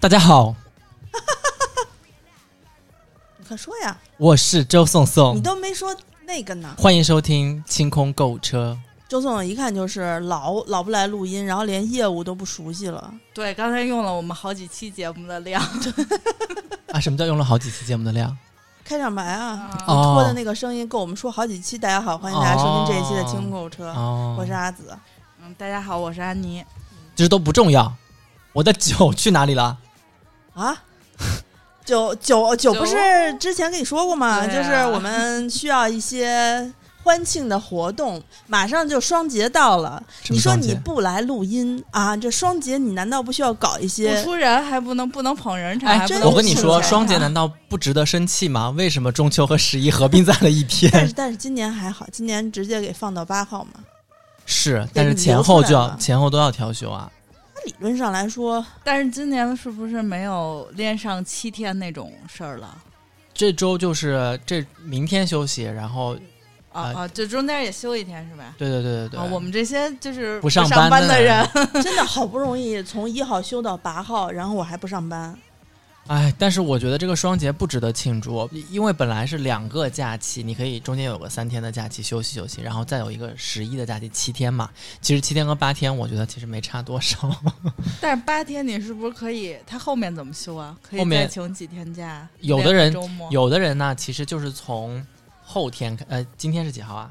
大家好，你快说呀！我是周颂你颂，都没说那个呢。欢迎收听清空购物车。周总一看就是老老不来录音，然后连业务都不熟悉了。对，刚才用了我们好几期节目的量，啊，什么叫用了好几期节目的量？开场白啊，啊哦拖的那个声音够我们说好几期。大家好，欢迎大家收听这一期的清空购物车，哦，我是阿紫。嗯，大家好，我是安妮。这都不重要。我的酒去哪里了？啊，酒酒酒酒不是之前跟你说过吗？啊就是我们需要一些欢庆的活动，马上就双节到了。你说你不来录音啊？这双节你难道不需要搞一不些？出人还不能不能捧人场，我跟你说，双节难道不值得生气吗？为什么中秋和十一合并在了一天但天是？但是今年还好，今年直接给放到八号嘛。是，但是前后就要前后都要调休啊。那理论上来说，但是今年是不是没有连上七天那种事儿了？这周就是这明天休息，然后啊啊啊，就中间也休一天是吧？对对对对对，啊，我们这些就是不上上班的的人，真的好不容易从一号休到八号，然后我还不上班。哎，但是我觉得这个双节不值得庆祝，因为本来是两个假期，你可以中间有个三天的假期休息休息，然后再有一个十一的假期七天嘛。其实七天和八天，我觉得其实没差多少。但是八天你是不是可以？他后面怎么休啊？可以再请几天假？有的人有的人呢，其实就是从后天开，呃，今天是几号啊？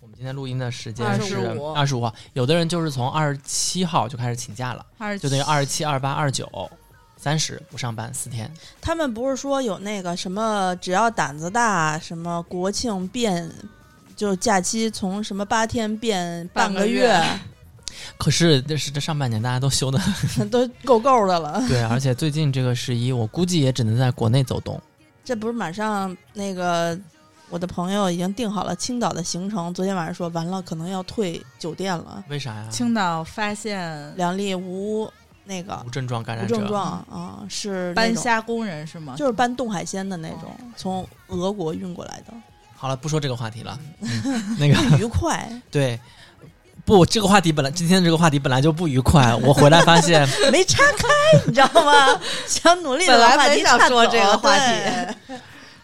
我们今天录音的时间是二十五号，有的人就是从二十七号就开始请假了，就等于二十七、二八、二九、三十不上班四天。他们不是说有那个什么，只要胆子大，什么国庆变，就假期从什么八天变半半个月月，可是这是这上半年大家都休的 都够够的了。对，而且最近这个十一，我估计也只能在国内走动。这不是马上那个我的朋友已经订好了青岛的行程，昨天晚上说完了，可能要退酒店了。为啥呀？青岛发现两例无那个无症状感染者。无症状啊、是搬虾工人是吗？就是搬冻海鲜的那种，从俄国运过来的，好了，不说这个话题了。嗯、那个愉快。对，不，这个话题本来今天这个话题本来就不愉快。我回来发现，没岔开，你知道吗？想努力的本来把话题没想说这个话题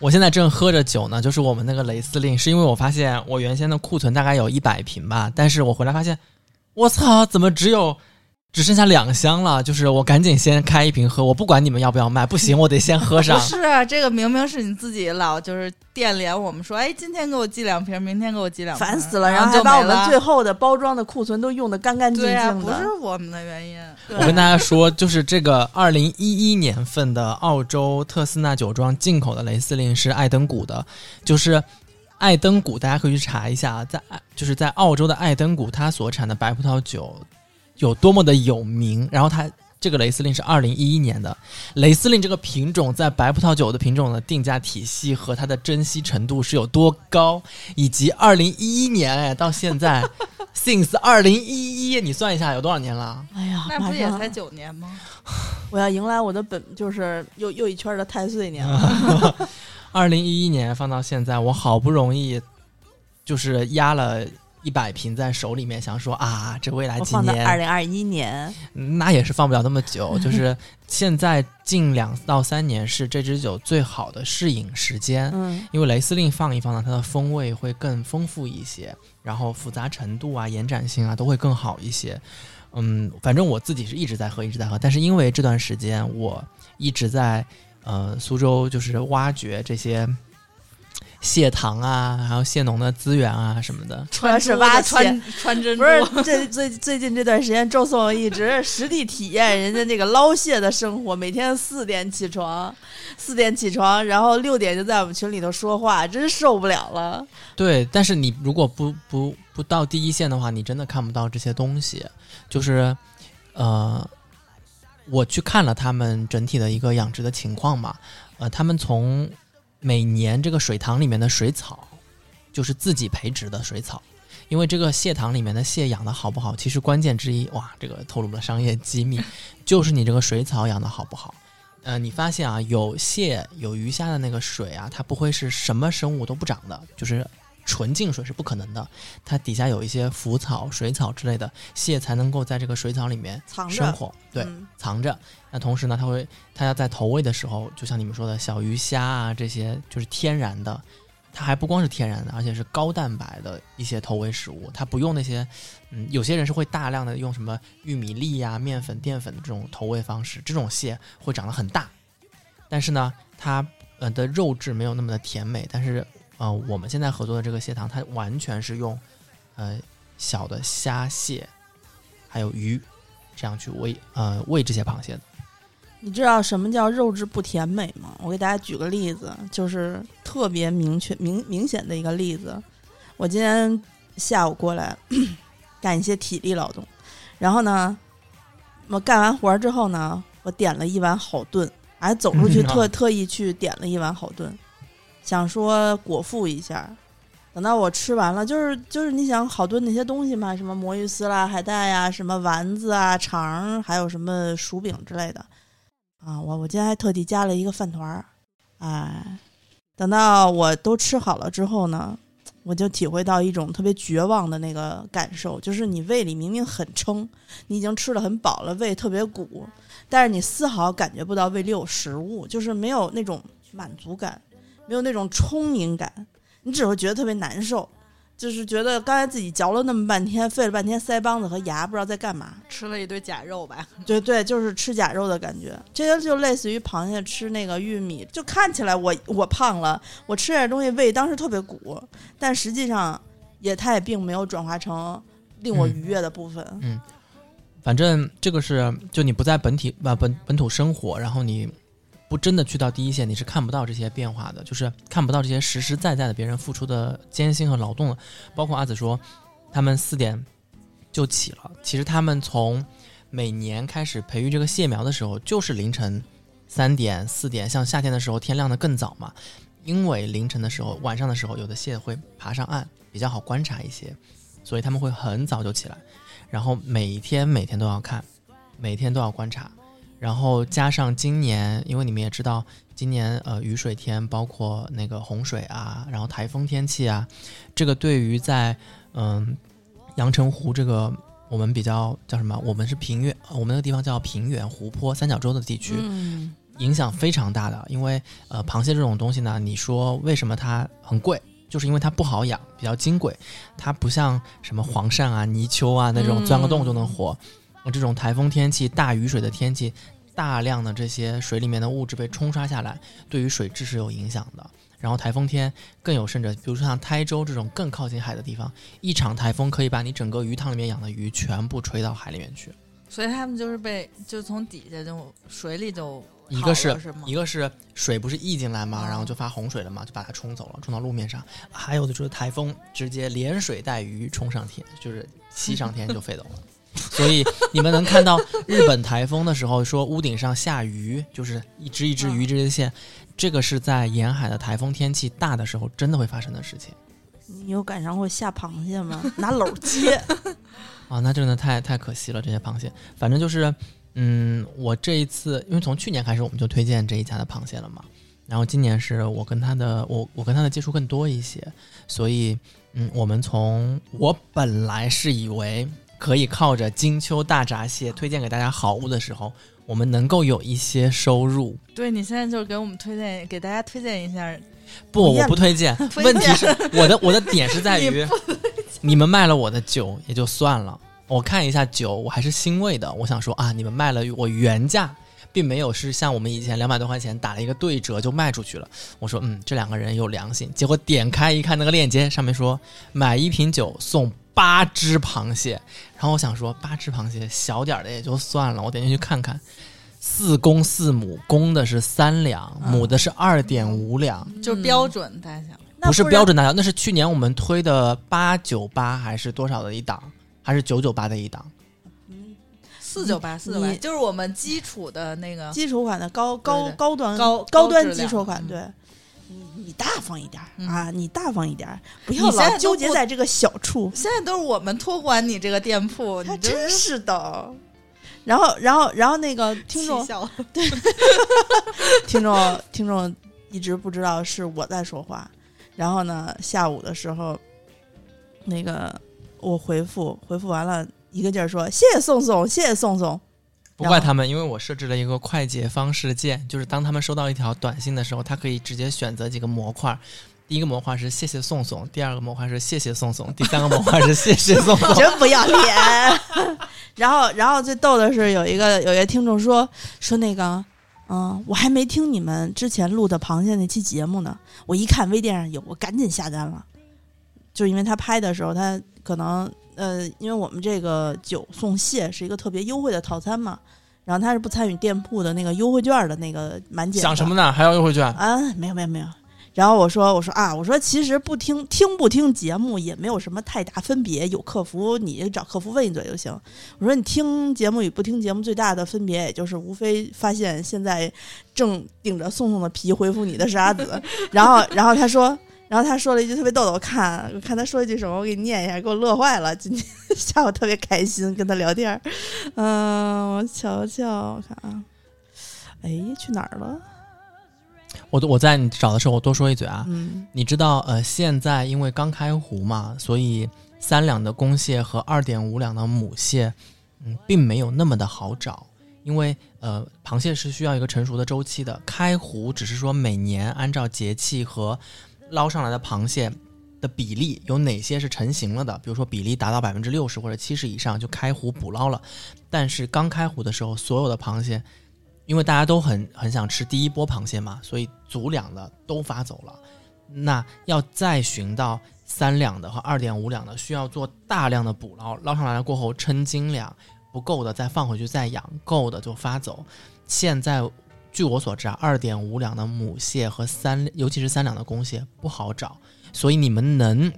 我现在正喝着酒呢，就是我们那个雷司令，是因为我发现我原先的库存大概有一百瓶吧，但是我回来发现，我操，怎么只有只剩下两箱了？就是我赶紧先开一瓶喝，我不管你们要不要卖，不行，我得先喝上 不。是啊，这个明明是你自己老就是电联我们说，哎，今天给我寄两瓶，明天给我寄两瓶，烦死了，然然后就把我们最后的包装的库存都用的干干净净对啊，的。不是我们的原因。我跟大家说，就是这个二零一一年份的澳洲特斯纳酒庄进口的雷司令是爱登谷的，就是爱登谷，大家可以去查一下啊，在就是在澳洲的爱登谷，它所产的白葡萄酒有多么的有名。然后它这个雷司令是二零一一年的，雷司令这个品种在白葡萄酒的品种的定价体系和它的珍惜程度是有多高，以及二零一一年哎到现在，since 二零一一，你算一下有多少年了？哎呀，那不也才九年吗？我要迎来我的本，就是又又一圈的太岁年了。二零一一年放到现在，我好不容易就是压了一百瓶在手里面，想说啊，这未来几年二零二一年，那也是放不了那么久。就是现在近两到三年是这支酒最好的适饮时间，嗯，因为雷司令放一放呢，它的风味会更丰富一些，然后复杂程度啊、延展性啊都会更好一些。嗯，反正我自己是一直在喝，一直在喝，但是因为这段时间我一直在呃苏州，就是挖掘这些蟹塘啊，还有蟹农的资源啊什么的。主要是挖穿。穿珍珠，不是这最最近这段时间，周颂一直实地体验人家那个捞蟹的生活，每天四点起床，四点起床，然后六点就在我们群里头说话，真受不了了。对，但是你如果不不不到第一线的话，你真的看不到这些东西。就是，呃，我去看了他们整体的一个养殖的情况嘛，呃，他们从每年这个水塘里面的水草，就是自己培植的水草。因为这个蟹塘里面的蟹养的好不好，其实关键之一，哇，这个透露了商业机密，就是你这个水草养的好不好。呃，你发现啊，有蟹有鱼虾的那个水啊，它不会是什么生物都不长的，就是纯净水是不可能的，它底下有一些浮草、水草之类的，蟹才能够在这个水草里面，生活，对，嗯藏着。那同时呢，它会，它要在投喂的时候，就像你们说的小鱼虾啊这些，就是天然的。它还不光是天然的，而且是高蛋白的一些投喂食物。它不用那些，嗯，有些人是会大量的用什么玉米粒呀、面粉、淀粉的这种投喂方式，这种蟹会长得很大，但是呢，它呃的肉质没有那么的甜美。但是呃，我们现在合作的这个蟹塘，它完全是用呃小的虾蟹还有鱼这样去喂呃喂这些螃蟹的。你知道什么叫肉质不甜美吗？我给大家举个例子，就是特别明确、明明显的一个例子。我今天下午过来 干一些体力劳动，然后呢，我干完活儿之后呢，我点了一碗好炖，还走出去嗯 啊特特意去点了一碗好炖，想说果腹一下。等到我吃完了，就是就是你想好炖那些东西嘛，什么魔芋丝啦、海带呀、什么丸子啊、肠儿，还有什么薯饼之类的。啊，我我今天还特地加了一个饭团儿，哎，等到我都吃好了之后呢，我就体会到一种特别绝望的那个感受，就是你胃里明明很撑，你已经吃的很饱了，胃特别鼓，但是你丝毫感觉不到胃里有食物，就是没有那种满足感，没有那种充盈感，你只会觉得特别难受。就是觉得刚才自己嚼了那么半天，费了半天腮帮子和牙，不知道在干嘛。吃了一堆假肉吧？对对，就是吃假肉的感觉。这个就类似于螃蟹吃那个玉米，就看起来我我胖了，我吃点东西胃当时特别鼓，但实际上也它也并没有转化成令我愉悦的部分。嗯反正这个是，就你不在本体啊本本土生活，然后你不真的去到第一线，你是看不到这些变化的，就是看不到这些实实在在的别人付出的艰辛和劳动的。包括阿紫说，他们四点就起了，其实他们从每年开始培育这个蟹苗的时候，就是凌晨三点四点，像夏天的时候天亮的更早嘛，因为凌晨的时候、晚上的时候，有的蟹会爬上岸，比较好观察一些，所以他们会很早就起来。然后每天每天都要看，每天都要观察，然后加上今年，因为你们也知道，今年呃雨水天，包括那个洪水啊，然后台风天气啊，这个对于在嗯、阳澄湖这个我们比较叫什么？我们是平原，我们那个地方叫平原湖泊三角洲的地区，嗯，影响非常大的。因为呃，螃蟹这种东西呢，你说为什么它很贵？就是因为它不好养，比较金贵，它不像什么黄鳝啊、泥鳅啊那种嗯钻个洞就能活。呃这种台风天气、大雨水的天气，大量的这些水里面的物质被冲刷下来，对于水质是有影响的。然后台风天更有甚者，比如说像台州这种更靠近海的地方，一场台风可以把你整个鱼塘里面养的鱼全部吹到海里面去。所以他们就是被就从底下就水里就一个是一个是水不是溢进来嘛，哦然后就发洪水了嘛，就把它冲走了，冲到路面上。还有的就是台风直接连水带鱼冲上天，就是吸上天就飞走了。所以你们能看到日本台风的时候，说屋顶上下鱼，就是一只一只鱼，一只一只线，这个是在沿海的台风天气大的时候真的会发生的事情你有赶上过下螃蟹吗？拿篓接，啊！那真的太太可惜了，这些螃蟹。反正就是，嗯，我这一次因为从去年开始我们就推荐这一家的螃蟹了嘛，然后今年是我跟他的我我跟他的接触更多一些，所以嗯，我们从我本来是以为可以靠着金秋大闸蟹推荐给大家好物的时候，我们能够有一些收入。对你现在就是给我们推荐，给大家推荐一下，不，我不推荐。推荐问题是我的我的点是在于，你们卖了我的酒也就算了，我看一下酒，我还是欣慰的。我想说啊，你们卖了我原价，并没有是像我们以前两百多块钱打了一个对折就卖出去了。我说嗯，这两个人有良心。结果点开一看那个链接，上面说买一瓶酒送八只螃蟹，然后我想说八只螃蟹小点儿的也就算了，我点进去看看。四公四母，公的是三两，母的是二点五两，就是标准大小。不是标准大小，那是去年我们推的八九八还是多少的一档，还是九九八的一档？四九八四九八，就是我们基础的那个，基础款的高高高端高高端基础款，嗯对。你你大方一点啊！你大方一点儿，不要老纠结在这个小处。现在都是我们托管你这个店铺，你真是的。然后，然后，然后那个听众气笑听众 听众一直不知道是我在说话，然后呢，下午的时候，那个我回复回复完了，一个劲儿说谢谢宋宋，谢谢宋宋。不怪他们，因为我设置了一个快捷方式键，就是当他们收到一条短信的时候，他可以直接选择几个模块。第一个模块是谢谢宋宋，第二个模块是谢谢宋宋，第三个模块是谢谢宋宋。真不要脸。然后，然后最逗的是有一个有一个听众说说那个，嗯，我还没听你们之前录的螃蟹那期节目呢，我一看微店上有，我赶紧下单了。就因为他拍的时候，他可能呃，因为我们这个酒送蟹是一个特别优惠的套餐嘛，然后他是不参与店铺的那个优惠券的那个满减。想什么呢？还要优惠券？啊，没有没有没有。然后我说我说啊，我说其实不听听不听节目也没有什么太大分别，有客服你找客服问一嘴就行。我说你听节目与不听节目最大的分别，也就是无非发现现在正顶着宋宋的皮回复你的是阿紫，然后然后他说。然后他说了一句特别逗的，我看我看他说一句什么，我给你念一下，给我乐坏了。今天 下午特别开心跟他聊天儿，嗯、我瞧瞧，我看啊，哎，去哪儿了？我我在你找的时候，我多说一嘴啊。嗯，你知道，呃，现在因为刚开湖嘛，所以三两的公蟹和二点五两的母蟹，嗯，并没有那么的好找。因为呃，螃蟹是需要一个成熟的周期的，开湖只是说每年按照节气和捞上来的螃蟹的比例有哪些是成型了的，比如说比例达到百分之六十或者七十以上就开湖捕捞了。但是刚开湖的时候，所有的螃蟹，因为大家都很很想吃第一波螃蟹嘛，所以足两的都发走了。那要再寻到三两的和二点五两的，需要做大量的捕捞，捞上来了过后称斤两，不够的再放回去再养，够的就发走。现在据我所知啊，二点五两的母蟹和三，尤其是三两的公蟹不好找，所以你们能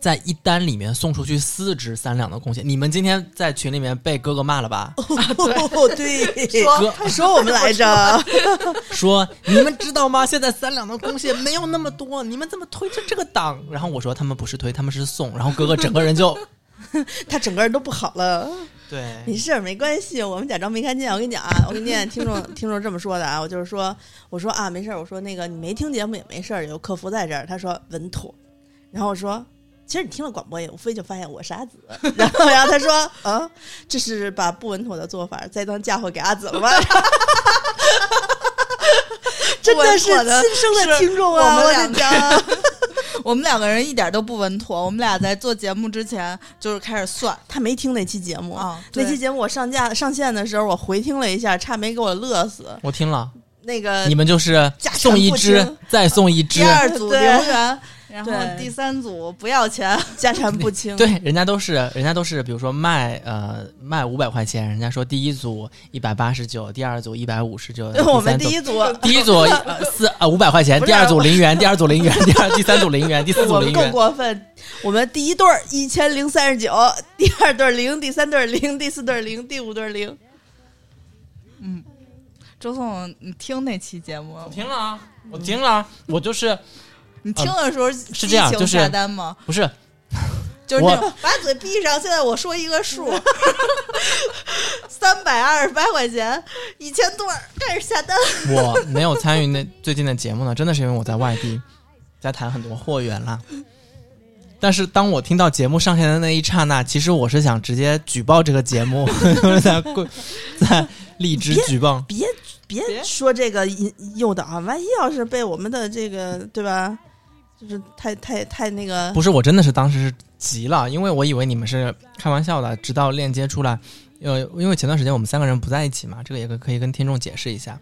在一单里面送出去四只三两的公蟹，你们今天在群里面被哥哥骂了吧？哦，对，说他说我们来着，说你们知道吗？现在三两的公蟹没有那么多，你们怎么推着这个档？然后我说他们不是推，他们是送。然后哥哥整个人就 他整个人都不好了。对没事儿，没关系，我们假装没看见。我跟你讲啊，我跟你讲，听众 听众这么说的啊，我就是说，我说啊，没事儿，我说那个你没听节目也没事儿，有客服在这儿，他说稳妥。然后我说，其实你听了广播也无非就发现我是阿紫。然后然后他说，啊，这是把不稳妥的做法再当嫁祸给阿紫了吗？真的是亲生的听众啊！我们两跟你讲，我们两个人一点都不稳妥。我们俩在做节目之前就是开始算他没听那期节目啊，那期节目我上架上线的时候，我回听了一下，差没给我乐死。我听了，那个你们就是送一不只再送一只第，二组对零元，然后第三组不要钱。家产不清，对，人家都是人家都是，比如说卖呃卖五百块钱，人家说第一组一百八十九，第二组一百五十九，我们第一组，第一组呃四呃五百块钱，第二组零元，第二组零元，第二第三组零元，第四组我们更。过分。我们第一对儿一千零三十九，第二对零，第三对零，第四对零，第五对零。嗯。周总，你听那期节目？我听了啊，我听了啊，我就是你听的时候是这样就是下单吗？不是 就是那种把嘴闭上，现在我说一个数，三百二十八块钱，一千对儿，开始下单。我没有参与那最近的节目呢，真的是因为我在外地，在谈很多货源啦。但是当我听到节目上线的那一刹那，其实我是想直接举报这个节目，在贵在荔枝举报。别别别说这个引诱导，万一要是被我们的这个对吧，就是太太太那个不是，我真的是当时是急了，因为我以为你们是开玩笑的，直到链接出来，呃，因为前段时间我们三个人不在一起嘛，这个也可可以跟听众解释一下。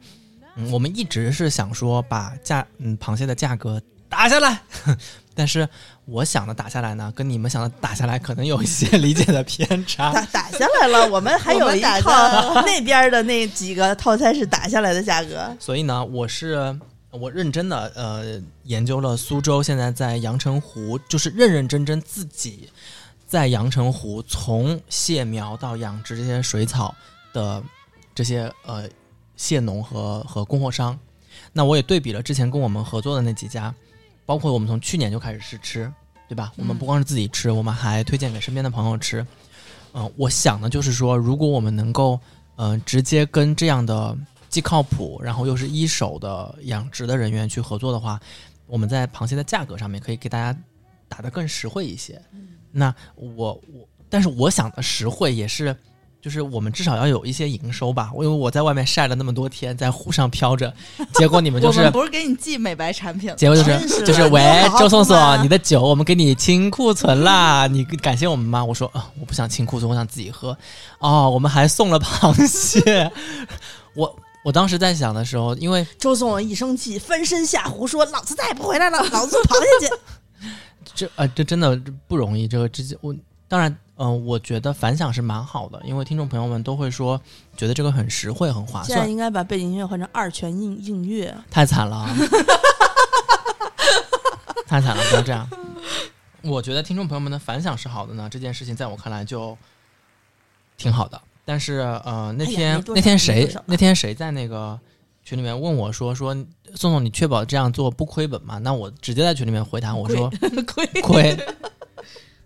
嗯，我们一直是想说把价嗯螃蟹的价格打下来，但是我想的打下来呢，跟你们想的打下来可能有一些理解的偏差。打打下来了，我们还有一套那边的那几个套餐是打下来的价格。所以呢，我是我认真的呃研究了苏州现在在阳澄湖，就是认认真真自己在阳澄湖从蟹苗到养殖这些水草的这些呃蟹农和和供货商。那我也对比了之前跟我们合作的那几家，包括我们从去年就开始试吃，对吧？我们不光是自己吃，我们还推荐给身边的朋友吃。嗯、我想的就是说，如果我们能够嗯、呃直接跟这样的既靠谱，然后又是一手的养殖的人员去合作的话，我们在螃蟹的价格上面可以给大家打得更实惠一些。那我我，但是我想的实惠也是。就是我们至少要有一些营收吧，因为我在外面晒了那么多天，在湖上飘着，结果你们就是们不是给你寄美白产品，结果就是是就是喂周宋服嘛宋，你的酒我们给你清库存啦，你感谢我们吗？我说啊，我不想清库存，我想自己喝。哦，我们还送了螃蟹。我我当时在想的时候，因为周颂一生气，翻身下湖说：“老子再也不回来了，老子螃蟹去。这呃这真的不容易，这个直接我当然嗯、呃我觉得反响是蛮好的，因为听众朋友们都会说觉得这个很实惠很”划算，现在应该把背景音乐换成二泉映映月。太惨了，太惨了，不要这样。我觉得听众朋友们的反响是好的呢，这件事情在我看来就挺好的。但是呃，那天、那天谁那天谁在那个群里面问我说说宋宋，你确保这样做不亏本吗？那我直接在群里面回答我说亏 亏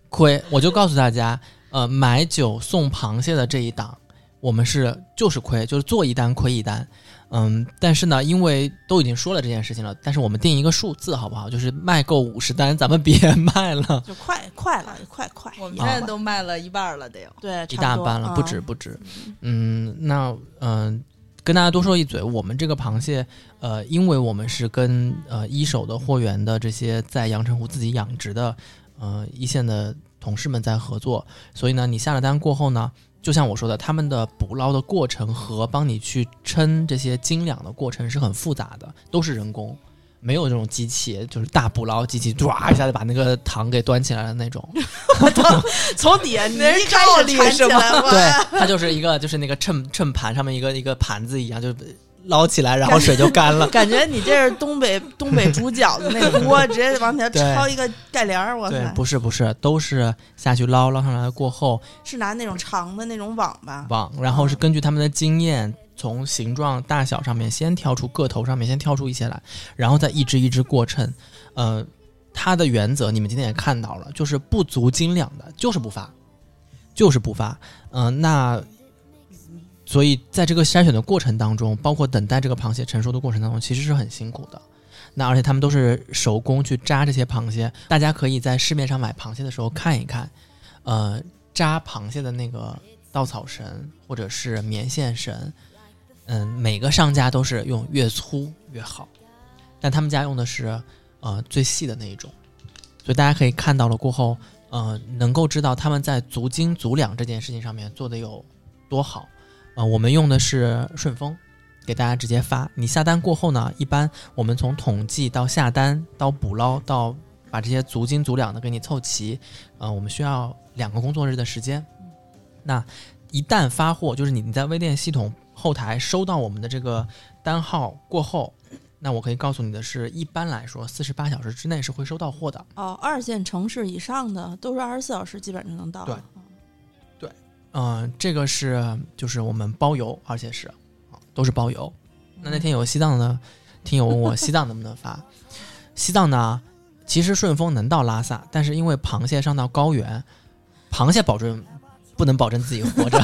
亏，我就告诉大家，呃，买酒送螃蟹的这一档，我们是就是亏，就是做一单亏一单。嗯，但是呢，因为都已经说了这件事情了，但是我们定一个数字好不好？就是卖够五十单，咱们别 卖了，就快快了，快快！我们现在都卖了一半了，得有。对一大半了，不止。不止。嗯，那嗯、跟大家多说一嘴，我们这个螃蟹，呃，因为我们是跟呃一手的货源的这些在阳澄湖自己养殖的呃一线的同事们在合作，所以呢，你下了单过后呢，就像我说的，他们的捕捞的过程和帮你去称这些斤两的过程是很复杂的，都是人工。没有这种机器，就是大捕捞机器，唰一下就把那个糖给端起来的那种。从底下你那是一开照始铲起来，哇对，它就是一个就是那个秤秤盘上面一个一个盘子一样，就捞起来，然后水就干了。感觉你这是东北东北煮饺子那锅，直接往前对抄一个盖帘儿，我对，操！不是不是，都是下去捞，捞上来过后是拿那种长的那种网吧？网，然后是根据他们的经验，从形状大小上面先挑出个头上面先挑出一些来，然后再一只一只过秤。呃，它的原则你们今天也看到了，就是不足斤两的，就是不发，就是不发。嗯、那所以在这个筛选的过程当中，包括等待这个螃蟹成熟的过程当中，其实是很辛苦的。那而且他们都是手工去扎这些螃蟹，大家可以在市面上买螃蟹的时候看一看，呃，扎螃蟹的那个稻草绳或者是棉线绳，嗯，每个商家都是用越粗越好，但他们家用的是呃最细的那一种，所以大家可以看到了过后，呃，能够知道他们在足斤足两这件事情上面做的有多好。呃，我们用的是顺丰，给大家直接发。你下单过后呢，一般我们从统计到下单到捕捞到把这些足斤足两的给你凑齐，呃，我们需要两个工作日的时间。那一旦发货，就是你你在微店系统后台收到我们的这个单号过后，那我可以告诉你的是，一般来说四十八小时之内是会收到货的。哦，二线城市以上的都是二十四小时，基本上能到。对嗯、这个是就是我们包邮，而且是啊都是包邮。那那天有西藏的听友问我西藏能不能发，西藏呢，其实顺丰能到拉萨，但是因为螃蟹上到高原，螃蟹保证不能保证自己活着，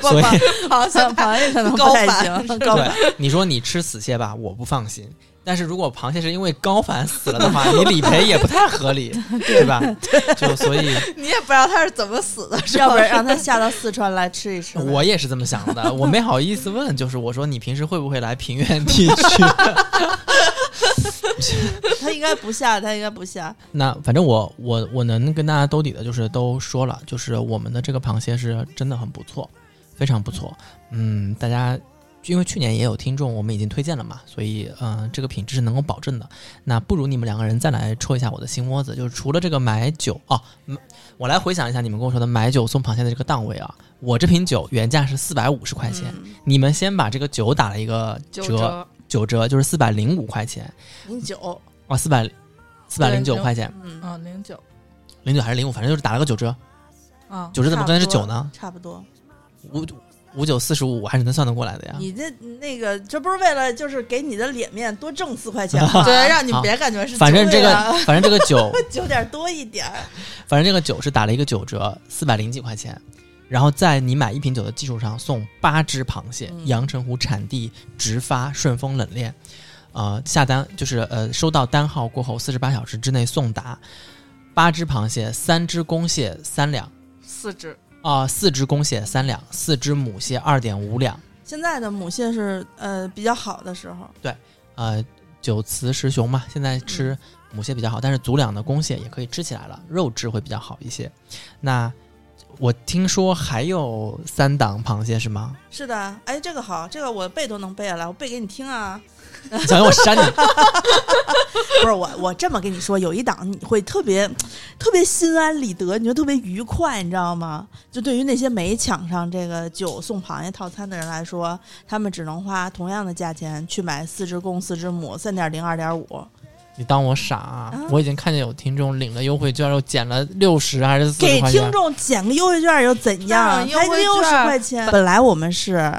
所以螃蟹螃蟹可能不太行。对你说你吃死蟹吧，我不放心。但是如果螃蟹是因为高反死了的话，你理赔也不太合理，对吧？就所以你也不知道他是怎么死的，要不然让他下到四川来吃一吃。我也是这么想的，我没好意思问，就是我说你平时会不会来平原地区？他应该不下，他应该不下。那反正我我我能跟大家兜底的，就是都说了，就是我们的这个螃蟹是真的很不错，非常不错。嗯，大家因为去年也有听众，我们已经推荐了嘛，所以嗯、呃这个品质是能够保证的。那不如你们两个人再来戳一下我的心窝子，就是除了这个买酒哦，嗯我来回想一下你们跟我说的买酒送螃蟹的这个档位啊，我这瓶酒原价是四百五十块钱，嗯。你们先把这个酒打了一个九折，九折就是四百零五块钱，零九，哦，四百四百零九块钱，嗯，嗯，零九。零九还是零五，反正就是打了个九折。啊，九折怎么跟的是九呢？差不多。五五九四十五，我还是能算得过来的呀。你这那个，这不是为了就是给你的脸面多挣四块钱吗？对，让你好别感觉是反正这个 反正这个酒，九点多一点儿。反正这个酒是打了一个九折，四百零几块钱。然后在你买一瓶酒的基础上送八只螃蟹，嗯阳澄湖产地直发顺丰冷链。呃下单就是呃收到单号过后四十八小时之内送达。八只螃蟹，三只公蟹三两，四只，啊、四只公蟹三两，四只母蟹二点五两。现在的母蟹是呃比较好的时候，对呃，九雌十雄嘛，现在吃母蟹比较好，但是足两的公蟹也可以吃起来了，肉质会比较好一些。那我听说还有三档螃蟹是吗？是的，哎，这个好，这个我背都能背下来，我背给你听啊。小心我扇你？不是我，我这么跟你说，有一档你会特别特别心安理得，你就特别愉快，你知道吗？就对于那些没抢上这个酒送螃蟹套餐的人来说，他们只能花同样的价钱去买四只公、四只母、三点零、二点五，你当我傻、啊？我已经看见有听众领了优惠券，又减了六十还是四给十块钱？听众减个优惠券又怎样？当然优惠才六十券块钱。本来我们是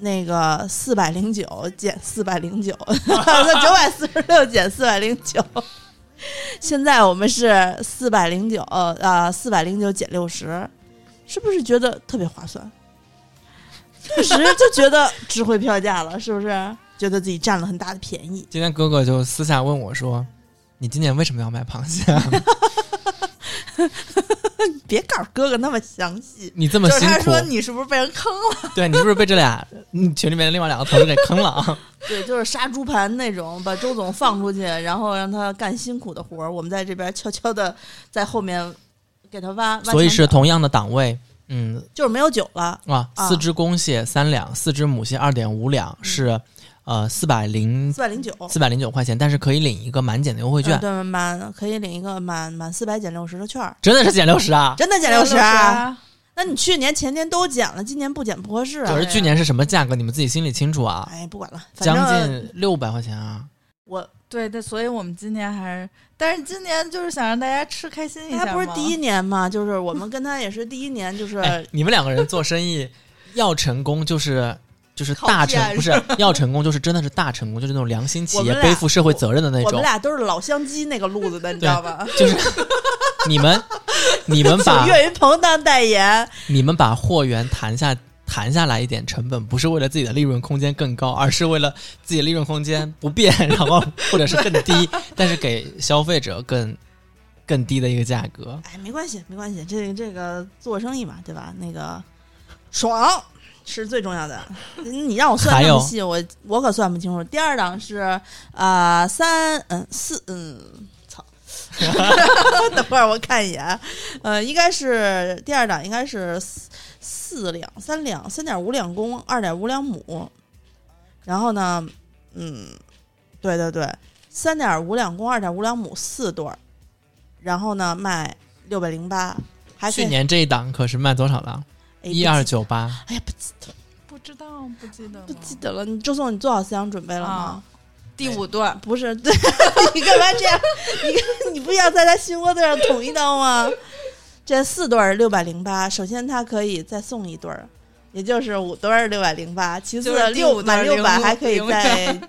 那个四百零九减四百零九，那九百四十六减四百零九。现在我们是四百零九，呃，四百零九减六十，是不是觉得特别划算？确实就觉得值回票价了，是不是？觉得自己占了很大的便宜。今天哥哥就私下问我说：“你今年为什么要买螃蟹、啊？别告诉哥哥那么详细，你这么辛苦就是他说，你是不是被人坑了？对你是不是被这俩嗯群里面的另外两个同事给坑了啊？对，就是杀猪盘那种，把周总放出去，然后让他干辛苦的活儿，我们在这边悄悄的在后面给他挖。挖所以是同样的档位，嗯，就是没有酒了，哇，啊四只公蟹三两，四只母蟹二点五两，是呃四百零四百零九四百零九块钱，但是可以领一个满减的优惠券，嗯对，满可以领一个满满四百减六十的券，真的是减六十啊！真的减六十60啊？啊！那你去年前年都减了，今年不减不合适啊可！是去年是什么价格？你们自己心里清楚啊，哎，不管了，将正近六百块钱啊！我对对，所以我们今年还是，但是今年就是想让大家吃开心一下嘛。他不是第一年嘛，就是我们跟他也是第一年，就是哎，你们两个人做生意 要成功就是。就是大成不是要成功，就是真的是大成功，就是那种良心企业背负社会责任的那种我们。俩都是老乡鸡那个路子的，你知道吧？就是 你们，你们把岳云鹏当代言，你们把货源谈下谈下来一点成本，不是为了自己的利润空间更高，而是为了自己的利润空间不变，然后或者是更低，但是给消费者更更低的一个价格。哎，没关系，没关系，这这个做生意嘛，对吧？那个爽是最重要的。你让我算还有那么细，我我可算不清楚。第二档是啊、呃三嗯四嗯操，等会儿我看一眼，呃，应该是第二档应该是四四两三两三点五两公二点五两母，然后呢，嗯，对对对，三点五两公二点五两母四对儿，然后呢卖六百零八，还去年这一档可是卖多少了？哎一二，九八。哎呀不记得不知道不记得不记得了。你周总，你做好思想准备了吗？啊第五段不是，对 你干嘛这样？你你不要在他心窝子上捅一刀吗？这四对儿六百零八，首先它可以再送一对儿，也就是五对儿六百零八。其次六五对儿满六百还可以再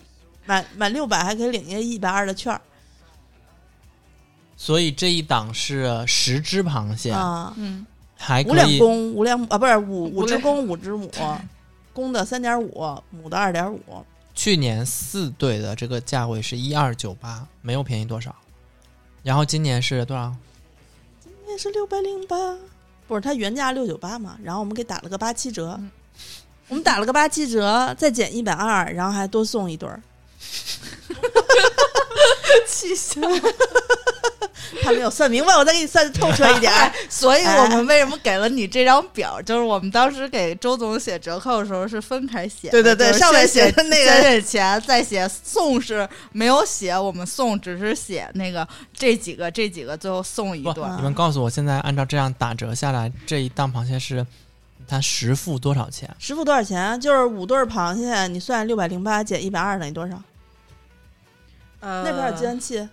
满 满六百还可以领一个一百二的券儿所以这一档是十只螃蟹，啊。嗯，还五两公五两母啊，不是五 五只公五只母，公的三点五，母的二点五。去年四对的这个价位是一二九八，没有便宜多少。然后今年是多少？今年是六百零八，不是它原价六九八嘛，然后我们给打了个八七折，嗯我们打了个八七折，再减一百二，然后还多送一对儿。气消。他没有算明白，我再给你算的透彻一点儿。所以我们为什么给了你这张表？就是我们当时给周总写折扣的时候是分开写的，对对对就是上面写的那个钱，再写送是没有写，我们送只是写那个这几个这几个最后送一不顿。你们告诉我，现在按照这样打折下来，这一档螃蟹是它实付多少钱？实付多少钱？就是五对儿螃蟹，你算六百零八减一百二等于多少？呃，那边有计算器，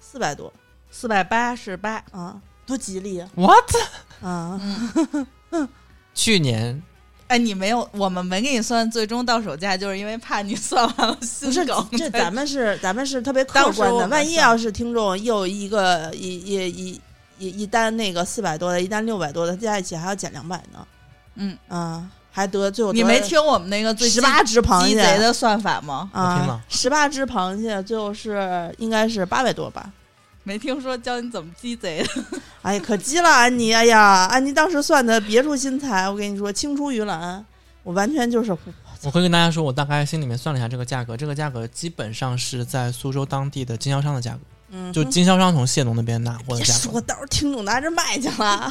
四百多四百八十八，啊，多吉利啊！What？啊，去年哎，你没有，我们没给你算最终到手价，就是因为怕你算完了不是梗。这咱们是 咱们是特别客当时观的，们万一要是听众又一个一一一一一单那个四百多的，一单六百多的，加在一起还要减两百呢。嗯啊，还得最后你没听我们那个最十八只螃鸡蟹贼的算法吗？我听了啊，十八只螃蟹最后是应该是八百多吧？没听说教你怎么鸡贼的？哎呀，可鸡了，安妮！哎呀，安妮当时算的别出心裁，我跟你说，青出于蓝，我完全就是我会跟大家说，我大概心里面算了一下这个价格，这个价格基本上是在苏州当地的经销商的价格，嗯，就经销商从谢农那边拿货的价格。说，到时候听众拿着卖去了。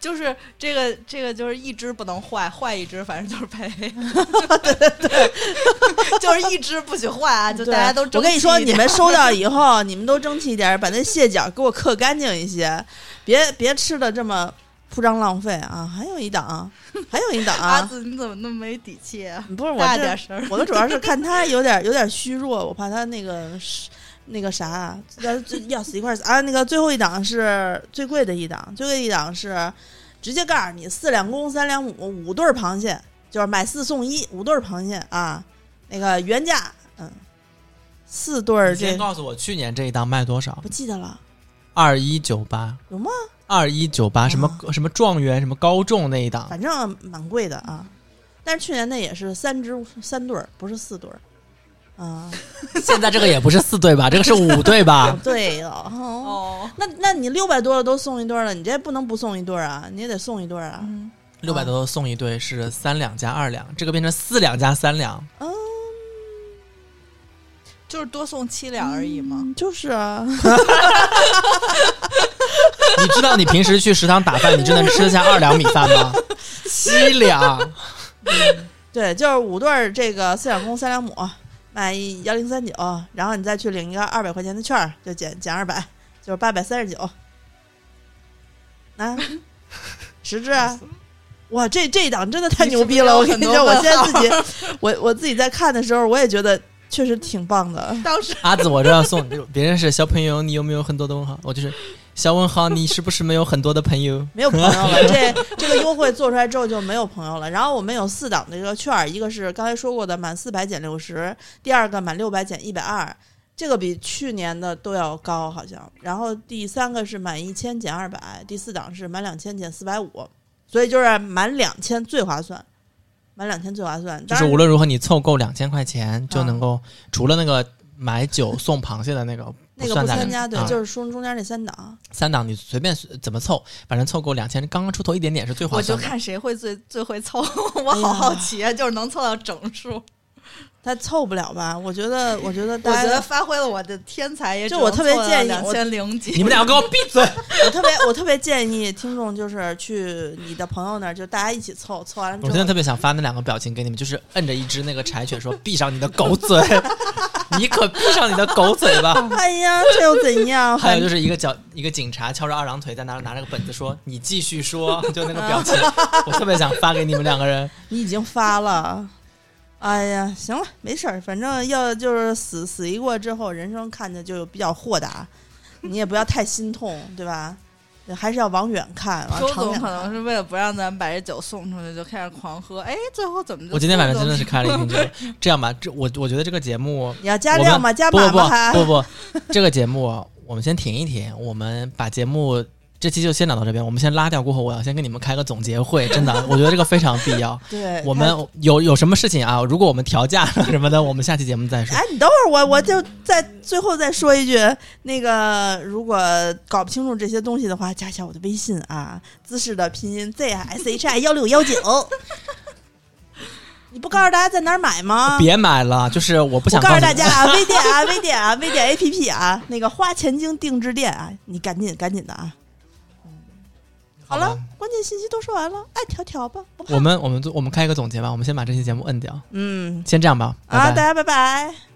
就是这个这个就是一只不能坏，坏一只反正就是赔。对对对就是一只不许坏啊！就大家都我跟你说，你们收到以后，你们都争气一点，把那蟹脚给我刻干净一些，别别吃的这么铺张浪费啊！还有一档，还有一档阿啊！紫你怎么那么没底气啊？不是我这大点声。我的主要是看他有点有点虚弱，我怕他那个是那个啥，要要死一块儿死啊！那个最后一档是最贵的一档，最贵一档是直接告诉你四两公三两母五对儿螃蟹，就是买四送一五对儿螃蟹啊，那个原价嗯四对先这告诉我去年这一档卖多少？不记得了二一九八，有吗？二一九八，什么什么状元，什么高中那一档，反正蛮贵的啊，但是去年那也是三只三对儿，不是四对儿啊。现在这个也不是四对吧？这个是五对吧？对了，哦哦，那那你六百多的都送一对儿了，你这不能不送一对儿啊，你也得送一对儿啊。嗯，六百多送一对是三两加二两，这个变成四两加三两。嗯，就是多送七两而已嘛。嗯就是啊，你知道你平时去食堂打饭，你真的吃得下二两米饭吗？七两，对，就是五对儿这个四两公三两母，买幺零三九，然后你再去领一个二百块钱的券儿，就减减二百，就是八百三十九。啊，十只啊！哇，这这一档真的太牛逼了！我跟你说，我现在自己，我我自己在看的时候，我也觉得确实挺棒的。当时阿紫，我这样送你，别人是小朋友，你有没有很多的问号？我就是小问号，你是不是没有很多的朋友？没有朋友了，这这个优惠做出来之后就没有朋友了。然后我们有四档的一个券儿，一个是刚才说过的满四百减六十，第二个满六百减一百二，这个比去年的都要高好像。然后第三个是满一千减二百，第四档是满两千减四百五，所以就是满两千最划算，满两千最划算。就是无论如何，你凑够两千块钱就能够，除了那个买酒送螃蟹的那个那个算在不参加，对，啊就是中中间那三档。三档，你随便怎么凑，反正凑够两千，刚刚出头一点点是最划算我就。看谁会最最会凑，我好好奇啊，就是能凑到整数。他凑不了吧？我觉得，我觉得大家，我觉得发挥了我的天才，也就我特别建议两千零几。你们两个给我闭嘴！我特别我特别建议听众就是去你的朋友那儿，就大家一起凑，凑完了之后，我真的特别想发那两个表情给你们，就是摁着一只那个柴犬说：“闭上你的狗嘴，你可闭上你的狗嘴吧。哎呀，这又怎样？”还有就是一个脚一个警察翘着二郎腿在那儿拿着个本子说：“你继续说。”就那个表情，我特别想发给你们两个人。你已经发了。哎呀，行了，没事儿，反正要就是死死一过之后，人生看着就比较豁达，你也不要太心痛，对吧？还是要往远看，往周长远总可能看。是为了不让咱们把这酒送出去，就开始狂喝。哎，最后怎么就？我今天晚上真的是开了一瓶酒。这样吧，这我我觉得这个节目你要加量吗？加不不不不，这个节目我们先停一停，我们把节目这期就先聊到这边。我们先拉掉过后，我要先跟你们开个总结会，真的，我觉得这个非常必要。对我们有有什么事情啊？如果我们调价了什么的，我们下期节目再说哎。，你等会儿，我我就在最后再说一句，那个如果搞不清楚这些东西的话，加一下我的微信啊，姿势的拼音 z s h i 幺六幺九。你不告诉大家在哪儿买吗？别买了，就是我不想告诉大家啊，微店啊，微店啊，微店 A P P 啊，那个花钱精定制店啊，你赶紧赶紧的啊！好了，关键信息都说完了，爱调调吧，我们我们做我们开一个总结吧，我们先把这期节目摁掉，嗯。先这样吧，拜啊，拜大家拜拜。